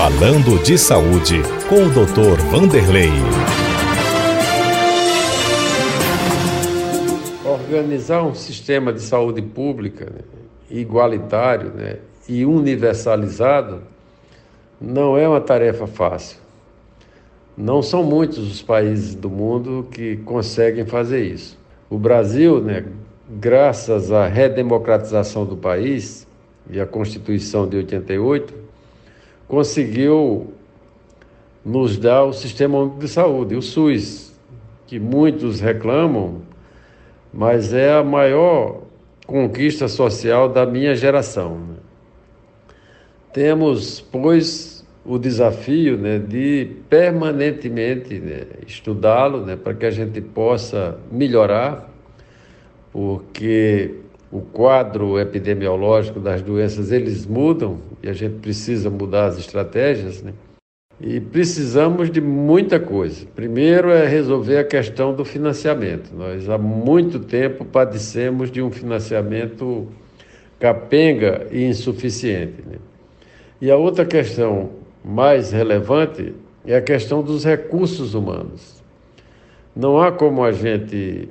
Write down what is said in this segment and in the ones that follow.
Falando de Saúde, com o Dr. Vanderlei. Organizar um sistema de saúde pública né, igualitário né, e universalizado não é uma tarefa fácil. Não são muitos os países do mundo que conseguem fazer isso. O Brasil, né, graças à redemocratização do país e à Constituição de 88, conseguiu nos dar o Sistema Único de Saúde, o SUS, que muitos reclamam, mas é a maior conquista social da minha geração. Né. Temos, pois, o desafio né, de permanentemente né, estudá-lo né, para que a gente possa melhorar, porque o quadro epidemiológico das doenças eles mudam e a gente precisa mudar as estratégias, né? E precisamos de muita coisa. Primeiro é resolver a questão do financiamento. Nós há muito tempo padecemos de um financiamento capenga e insuficiente. Né? E a outra questão mais relevante é a questão dos recursos humanos. Não há como a gente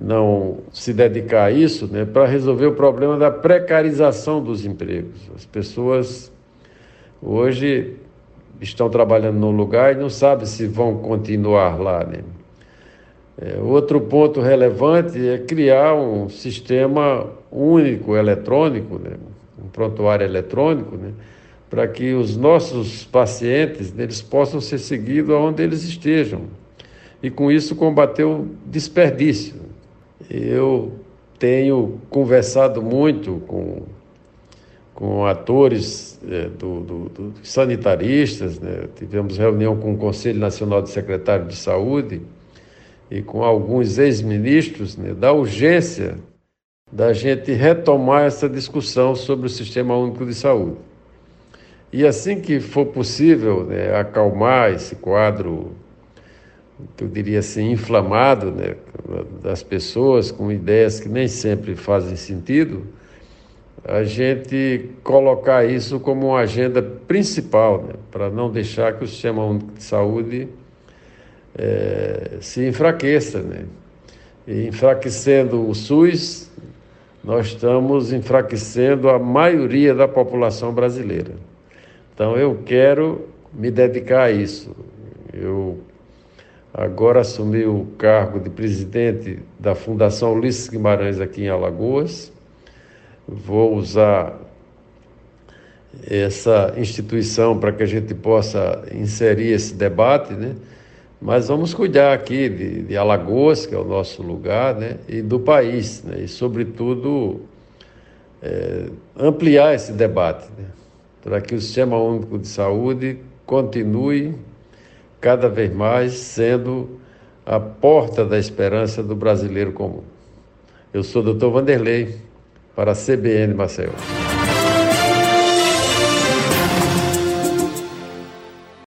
não se dedicar a isso né, para resolver o problema da precarização dos empregos. As pessoas hoje estão trabalhando num lugar e não sabem se vão continuar lá. Né? É, outro ponto relevante é criar um sistema único eletrônico, né? um prontuário eletrônico, né? para que os nossos pacientes eles possam ser seguidos aonde eles estejam e com isso combater o desperdício. Eu tenho conversado muito com, com atores é, do, do, do, sanitaristas, né? tivemos reunião com o Conselho Nacional de Secretários de Saúde e com alguns ex-ministros né, da urgência da gente retomar essa discussão sobre o Sistema Único de Saúde. E assim que for possível né, acalmar esse quadro, eu diria assim, inflamado né, das pessoas com ideias que nem sempre fazem sentido, a gente colocar isso como uma agenda principal, né, para não deixar que o Sistema Único de Saúde é, se enfraqueça. Né? E enfraquecendo o SUS, nós estamos enfraquecendo a maioria da população brasileira. Então eu quero me dedicar a isso. Eu agora assumi o cargo de presidente da Fundação Ulisses Guimarães aqui em Alagoas. Vou usar essa instituição para que a gente possa inserir esse debate, né? Mas vamos cuidar aqui de, de Alagoas, que é o nosso lugar, né? E do país, né? E, sobretudo, é, ampliar esse debate, né? para que o Sistema Único de Saúde continue cada vez mais sendo a porta da esperança do brasileiro comum. Eu sou o Dr. Vanderlei, para a CBN Maceió.